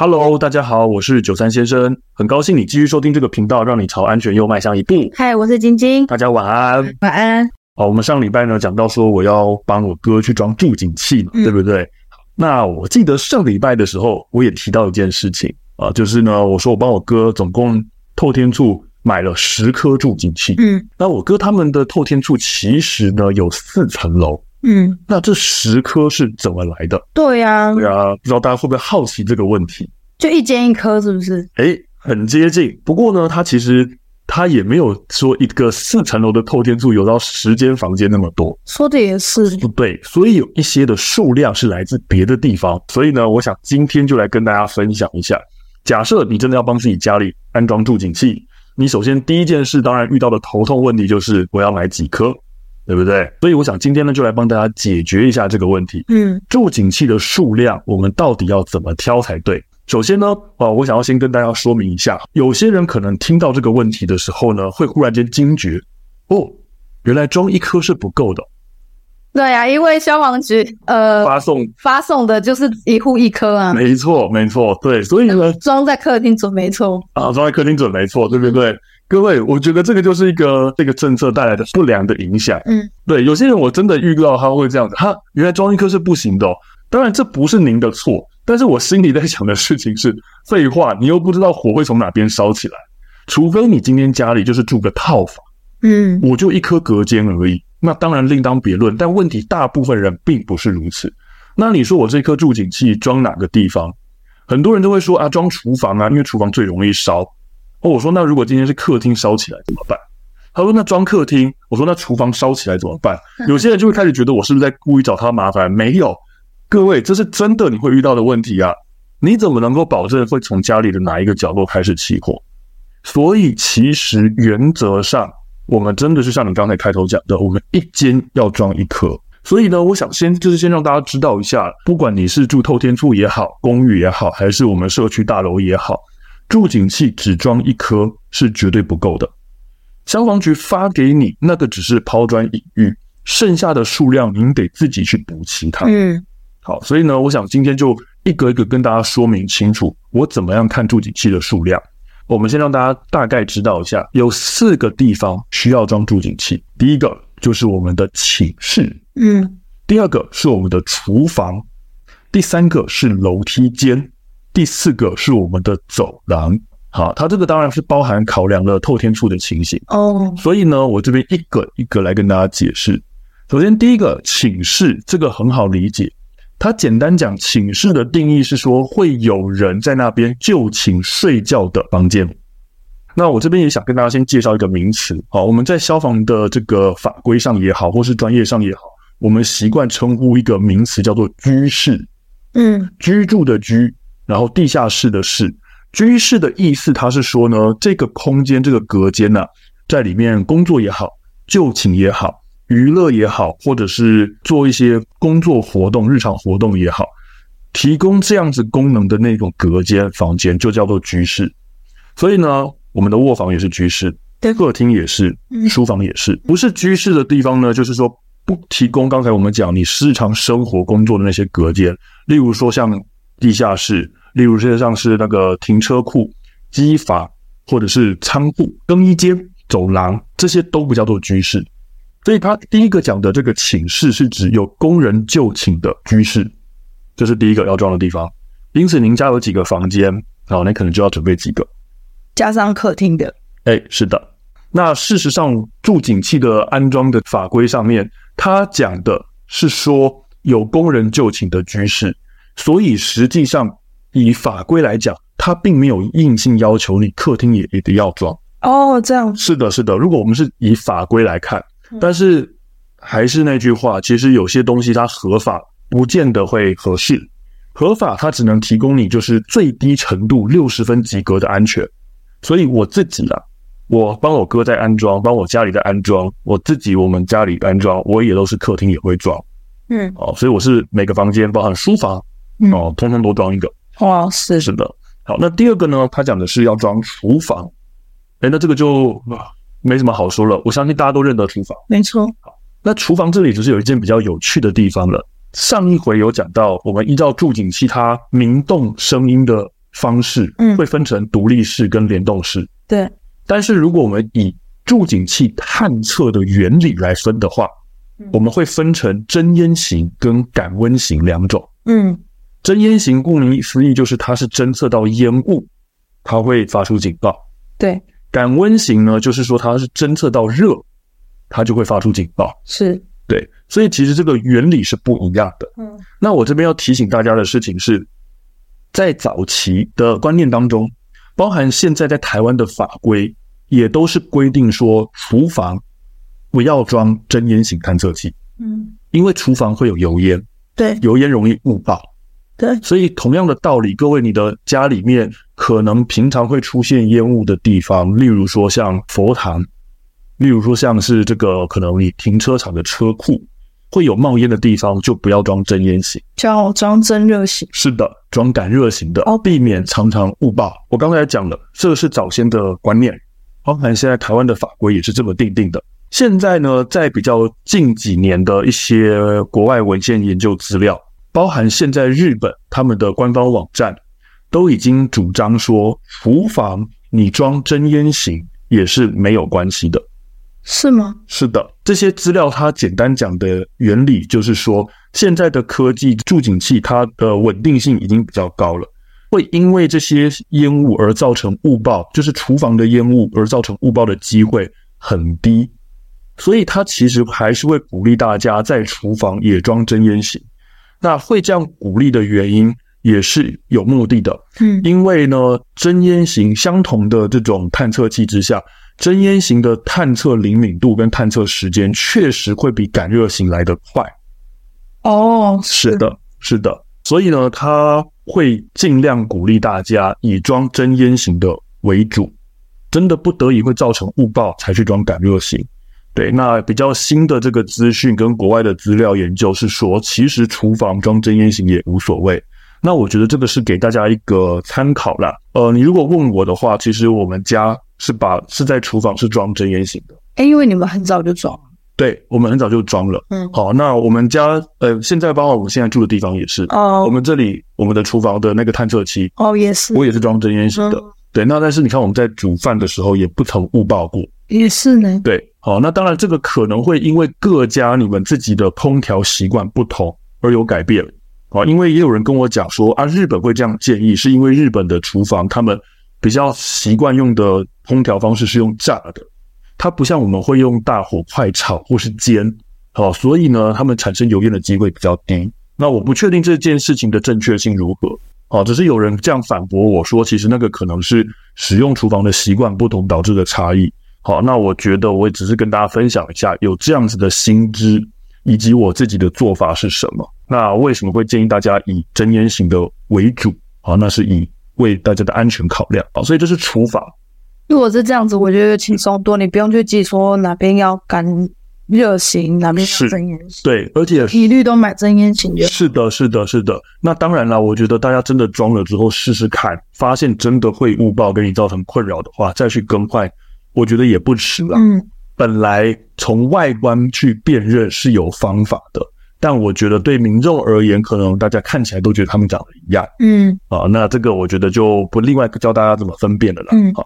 Hello，大家好，我是九三先生，很高兴你继续收听这个频道，让你朝安全又迈向一步。嗨，我是晶晶，大家晚安，晚安。好，我们上礼拜呢讲到说我要帮我哥去装助警器嘛，嗯、对不对？那我记得上礼拜的时候，我也提到一件事情啊，就是呢，我说我帮我哥总共透天处买了十颗助警器，嗯，那我哥他们的透天处其实呢有四层楼。嗯，那这十颗是怎么来的？对呀，对呀，不知道大家会不会好奇这个问题？就一间一颗，是不是？诶，很接近。不过呢，它其实它也没有说一个四层楼的透天柱有到十间房间那么多。说的也是，不对。所以有一些的数量是来自别的地方。所以呢，我想今天就来跟大家分享一下。假设你真的要帮自己家里安装助景器，你首先第一件事，当然遇到的头痛问题就是我要买几颗。对不对？所以我想今天呢，就来帮大家解决一下这个问题。嗯，助警器的数量，我们到底要怎么挑才对？首先呢，啊，我想要先跟大家说明一下，有些人可能听到这个问题的时候呢，会忽然间惊觉，哦，原来装一颗是不够的。对呀、啊，因为消防局呃发送发送的就是一户一颗啊。没错，没错，对，所以呢，装在客厅准没错啊，装在客厅准没错，对不对？各位，我觉得这个就是一个这个政策带来的不良的影响。嗯，对，有些人我真的遇到他会这样子，哈，原来装一颗是不行的哦。当然这不是您的错，但是我心里在想的事情是，废话，你又不知道火会从哪边烧起来，除非你今天家里就是住个套房，嗯，我就一颗隔间而已，那当然另当别论。但问题大部分人并不是如此。那你说我这颗助警器装哪个地方？很多人都会说啊，装厨房啊，因为厨房最容易烧。哦，我说那如果今天是客厅烧起来怎么办？他说那装客厅。我说那厨房烧起来怎么办？有些人就会开始觉得我是不是在故意找他麻烦？没有，各位，这是真的你会遇到的问题啊！你怎么能够保证会从家里的哪一个角落开始起火？所以其实原则上，我们真的是像你刚才开头讲的，我们一间要装一颗。所以呢，我想先就是先让大家知道一下，不管你是住透天厝也好，公寓也好，还是我们社区大楼也好。住警器只装一颗是绝对不够的，消防局发给你那个只是抛砖引玉，剩下的数量您得自己去补齐它。嗯，好，所以呢，我想今天就一个一个跟大家说明清楚，我怎么样看助警器的数量。我们先让大家大概知道一下，有四个地方需要装助警器。第一个就是我们的寝室，嗯，第二个是我们的厨房，第三个是楼梯间。第四个是我们的走廊，好，它这个当然是包含考量了透天处的情形哦，所以呢，我这边一个一个来跟大家解释。首先，第一个寝室，这个很好理解，它简单讲，寝室的定义是说会有人在那边就寝睡觉的房间。那我这边也想跟大家先介绍一个名词，好，我们在消防的这个法规上也好，或是专业上也好，我们习惯称呼一个名词叫做居室，嗯，居住的居。然后地下室的室，居室的意思，它是说呢，这个空间这个隔间呢、啊，在里面工作也好，就寝也好，娱乐也好，或者是做一些工作活动、日常活动也好，提供这样子功能的那种隔间房间，就叫做居室。所以呢，我们的卧房也是居室，客厅也是，书房也是。不是居室的地方呢，就是说不提供刚才我们讲你日常生活工作的那些隔间，例如说像地下室。例如，实际上是那个停车库、机房，或者是仓库、更衣间、走廊，这些都不叫做居室。所以，他第一个讲的这个寝室是指有工人就寝的居室，这是第一个要装的地方。因此，您家有几个房间，好，那可能就要准备几个，加上客厅的。哎，是的。那事实上，住警器的安装的法规上面，它讲的是说有工人就寝的居室，所以实际上。以法规来讲，它并没有硬性要求你客厅也一定要装哦。这样是的，是的。如果我们是以法规来看，但是还是那句话，其实有些东西它合法不见得会合适。合法它只能提供你就是最低程度六十分及格的安全。所以我自己啊，我帮我哥在安装，帮我家里在安装，我自己我们家里安装，我也都是客厅也会装。嗯，哦，所以我是每个房间，包含书房哦，通通都装一个。哇，是是的，好，那第二个呢？他讲的是要装厨房，哎，那这个就没什么好说了。我相信大家都认得厨房，没错。好，那厨房这里就是有一件比较有趣的地方了。上一回有讲到，我们依照助警器它鸣动声音的方式，嗯，会分成独立式跟联动式。对。但是如果我们以助警器探测的原理来分的话，我们会分成真烟型跟感温型两种。嗯，侦烟型顾名思义就是它是侦测到烟雾，它会发出警报。对。感温型呢，就是说它是侦测到热，它就会发出警报。是。对，所以其实这个原理是不一样的。嗯，那我这边要提醒大家的事情是，在早期的观念当中，包含现在在台湾的法规，也都是规定说，厨房不要装真烟型探测器。嗯，因为厨房会有油烟，对，油烟容易误报。对，所以同样的道理，各位，你的家里面可能平常会出现烟雾的地方，例如说像佛堂。例如说，像是这个可能你停车场的车库会有冒烟的地方，就不要装真烟型，叫装真热型。是的，装感热型的，避免常常误报。我刚才讲了，这是早先的观念，包含现在台湾的法规也是这么定定的。现在呢，在比较近几年的一些国外文献研究资料，包含现在日本他们的官方网站都已经主张说，厨房你装真烟型也是没有关系的。是吗？是的，这些资料它简单讲的原理就是说，现在的科技助警器它的稳定性已经比较高了，会因为这些烟雾而造成误报，就是厨房的烟雾而造成误报的机会很低，所以它其实还是会鼓励大家在厨房也装真烟型。那会这样鼓励的原因也是有目的的，嗯，因为呢，真烟型相同的这种探测器之下。真烟型的探测灵敏度跟探测时间确实会比感热型来得快。哦，是的，是的，所以呢，他会尽量鼓励大家以装真烟型的为主，真的不得已会造成误报才去装感热型。对，那比较新的这个资讯跟国外的资料研究是说，其实厨房装真烟型也无所谓。那我觉得这个是给大家一个参考啦。呃，你如果问我的话，其实我们家。是把是在厨房是装真烟型的，哎，因为你们很早就装，对，我们很早就装了，嗯，好，那我们家呃，现在包括我们现在住的地方也是，哦，我们这里我们的厨房的那个探测器，哦，也是，我也是装真烟型的，嗯、对，那但是你看我们在煮饭的时候也不曾误报过，也是呢，对，好，那当然这个可能会因为各家你们自己的烹调习惯不同而有改变，啊，因为也有人跟我讲说啊，日本会这样建议，是因为日本的厨房他们。比较习惯用的烹调方式是用炸的，它不像我们会用大火快炒或是煎，好，所以呢，他们产生油烟的机会比较低。那我不确定这件事情的正确性如何，好，只是有人这样反驳我说，其实那个可能是使用厨房的习惯不同导致的差异。好，那我觉得我也只是跟大家分享一下有这样子的心知，以及我自己的做法是什么。那为什么会建议大家以真烟型的为主？好，那是以。为大家的安全考量啊，所以这是除法。如果是这样子，我觉得轻松多，你不用去记说哪边要干热型，哪边要真烟型。对，而且一律都买真烟型的。是的，是的，是的。那当然了，我觉得大家真的装了之后试试看，发现真的会误报，给你造成困扰的话，再去更换，我觉得也不迟了。嗯，本来从外观去辨认是有方法的。但我觉得对民众而言，可能大家看起来都觉得他们长得一样，嗯，啊，那这个我觉得就不另外教大家怎么分辨了啦，嗯，好，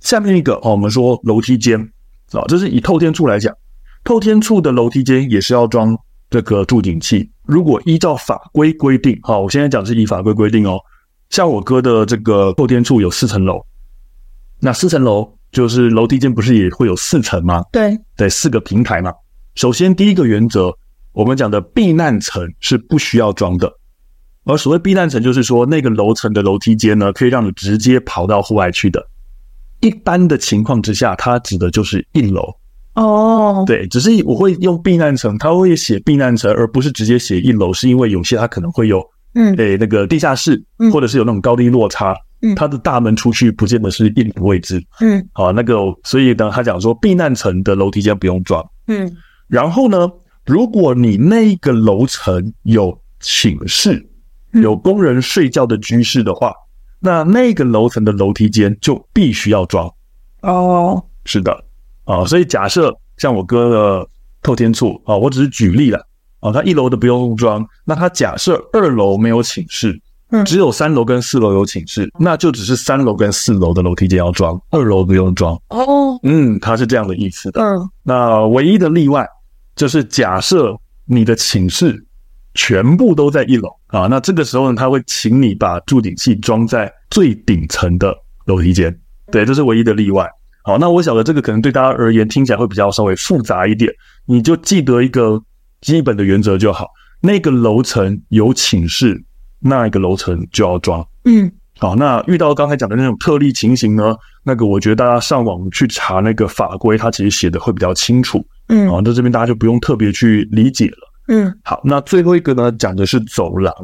下面一个哦，我们说楼梯间啊，这是以透天厝来讲，透天厝的楼梯间也是要装这个住警器。如果依照法规规定，好，我现在讲是以法规规定哦，像我哥的这个透天厝有四层楼，那四层楼就是楼梯间不是也会有四层吗？对，对，四个平台嘛。首先第一个原则。我们讲的避难层是不需要装的，而所谓避难层就是说那个楼层的楼梯间呢，可以让你直接跑到户外去的。一般的情况之下，它指的就是一楼。哦，对，只是我会用避难层，它会写避难层，而不是直接写一楼，是因为有些它可能会有，嗯，诶那个地下室，或者是有那种高低落差，嗯，它的大门出去不见得是一楼位置，嗯，好，那个所以呢，他讲说避难层的楼梯间不用装，嗯，然后呢，如果你那个楼层有寝室，有工人睡觉的居室的话，嗯、那那个楼层的楼梯间就必须要装。哦，是的，啊、哦，所以假设像我哥的透天厝啊，我只是举例了。啊，他一楼的不用装，那他假设二楼没有寝室，只有三楼跟四楼有寝室，那就只是三楼跟四楼的楼梯间要装，二楼不用装。哦，嗯，它是这样的意思的。嗯，那唯一的例外就是假设你的寝室全部都在一楼啊，那这个时候呢，他会请你把助顶器装在最顶层的楼梯间。对，这是唯一的例外。好，那我晓得这个可能对大家而言听起来会比较稍微复杂一点，你就记得一个基本的原则就好。那个楼层有寝室，那一个楼层就要装。嗯，好，那遇到刚才讲的那种特例情形呢，那个我觉得大家上网去查那个法规，它其实写的会比较清楚。嗯，好，那这边大家就不用特别去理解了。嗯，好，那最后一个呢，讲的是走廊。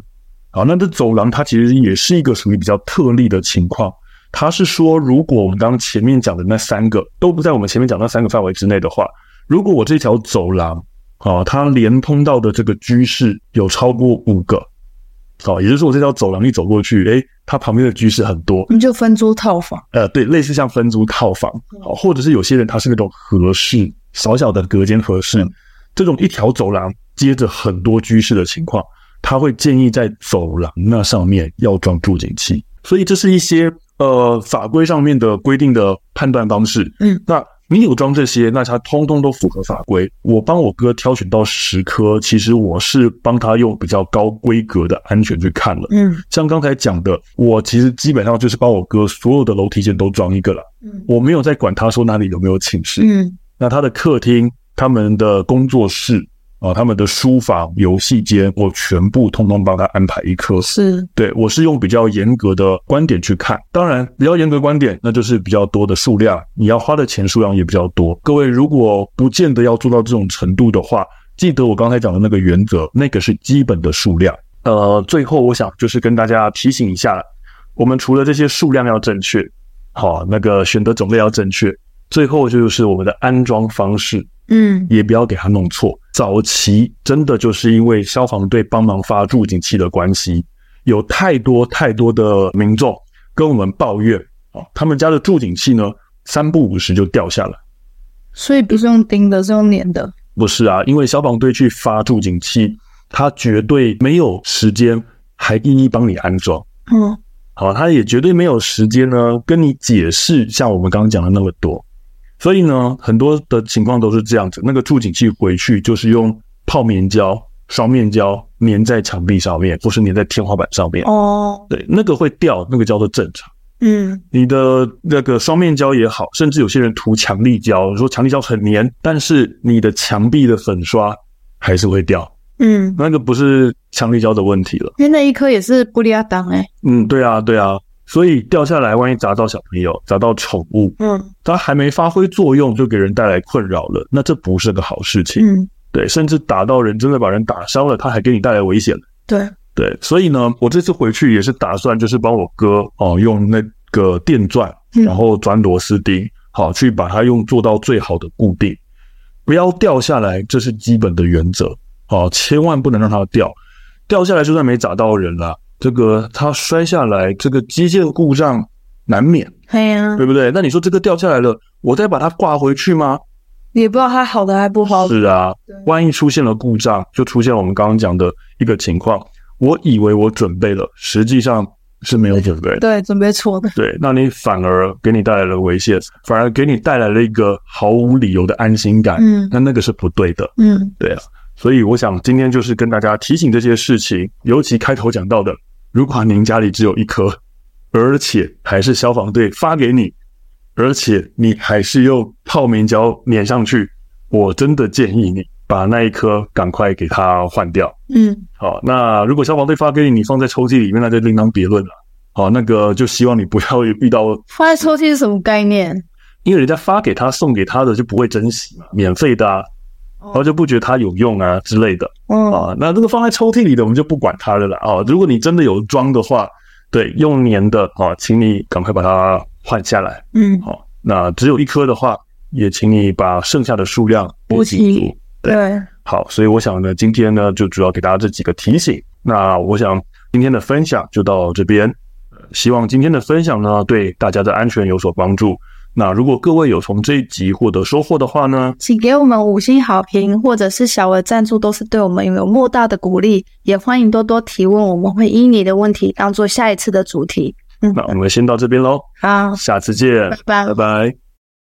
好，那这走廊它其实也是一个属于比较特例的情况。它是说，如果我们刚刚前面讲的那三个都不在我们前面讲那三个范围之内的话，如果我这条走廊。啊，它连通到的这个居室有超过五个，好，也就是说我这条走廊一走过去，诶，它旁边的居室很多，你就分租套房，呃，对，类似像分租套房，好，或者是有些人他是那种合室，小小的隔间合室，这种一条走廊接着很多居室的情况，他会建议在走廊那上面要装助警器，所以这是一些呃法规上面的规定的判断方式，嗯，那。你有装这些，那它通通都符合法规。我帮我哥挑选到十颗，其实我是帮他用比较高规格的安全去看了。嗯，像刚才讲的，我其实基本上就是帮我哥所有的楼梯间都装一个了。嗯，我没有在管他说哪里有没有寝室。嗯，那他的客厅、他们的工作室。啊，他们的书房、游戏间，我全部通通帮他安排一颗。是，对，我是用比较严格的观点去看。当然，比较严格观点，那就是比较多的数量，你要花的钱数量也比较多。各位如果不见得要做到这种程度的话，记得我刚才讲的那个原则，那个是基本的数量。呃，最后我想就是跟大家提醒一下，我们除了这些数量要正确，好，那个选择种类要正确，最后就是我们的安装方式。嗯，也不要给它弄错。早期真的就是因为消防队帮忙发助警器的关系，有太多太多的民众跟我们抱怨啊，他们家的助警器呢，三不五时就掉下来。所以不是用钉的，是用粘的。不是啊，因为消防队去发助警器，他绝对没有时间还一一帮你安装。嗯，好，他也绝对没有时间呢跟你解释，像我们刚刚讲的那么多。所以呢，很多的情况都是这样子。那个助警器回去就是用泡棉胶、双面胶粘在墙壁上面，或是粘在天花板上面。哦，对，那个会掉，那个叫做正常。嗯，你的那个双面胶也好，甚至有些人涂强力胶，说强力胶很粘，但是你的墙壁的粉刷还是会掉。嗯，那个不是强力胶的问题了，因为那一颗也是玻璃亚当哎。嗯，对啊，对啊。所以掉下来，万一砸到小朋友、砸到宠物，嗯，它还没发挥作用就给人带来困扰了，那这不是个好事情。嗯，对，甚至打到人，真的把人打伤了，它还给你带来危险。对对，所以呢，我这次回去也是打算就是帮我哥哦，用那个电钻，然后钻螺丝钉，好去把它用做到最好的固定，不要掉下来，这是基本的原则。好，千万不能让它掉，掉下来就算没砸到人了。这个它摔下来，这个机械故障难免，对呀，对不对？那你说这个掉下来了，我再把它挂回去吗？也不知道它好的还不好。是啊，万一出现了故障，就出现了我们刚刚讲的一个情况。我以为我准备了，实际上是没有准备的。对，准备错的。对，那你反而给你带来了危险，反而给你带来了一个毫无理由的安心感。嗯，那那个是不对的。嗯，对啊。所以我想今天就是跟大家提醒这些事情，尤其开头讲到的。如果您家里只有一颗，而且还是消防队发给你，而且你还是用泡棉胶粘上去，我真的建议你把那一颗赶快给它换掉。嗯，好，那如果消防队发给你，你放在抽屉里面，那就另当别论了。好，那个就希望你不要遇到 放在抽屉是什么概念？因为人家发给他送给他的就不会珍惜嘛，免费的啊。然后就不觉得它有用啊之类的，嗯啊，那这个放在抽屉里的我们就不管它了啦啊。如果你真的有装的话，对，用粘的啊，请你赶快把它换下来，嗯，好，那只有一颗的话，也请你把剩下的数量补齐。对，好，所以我想呢，今天呢就主要给大家这几个提醒。那我想今天的分享就到这边，希望今天的分享呢对大家的安全有所帮助。那如果各位有从这一集获得收获的话呢，请给我们五星好评，或者是小额赞助，都是对我们有莫大的鼓励。也欢迎多多提问，我们会依你的问题当做下一次的主题。嗯，那我们先到这边喽，好，下次见，拜拜，拜拜。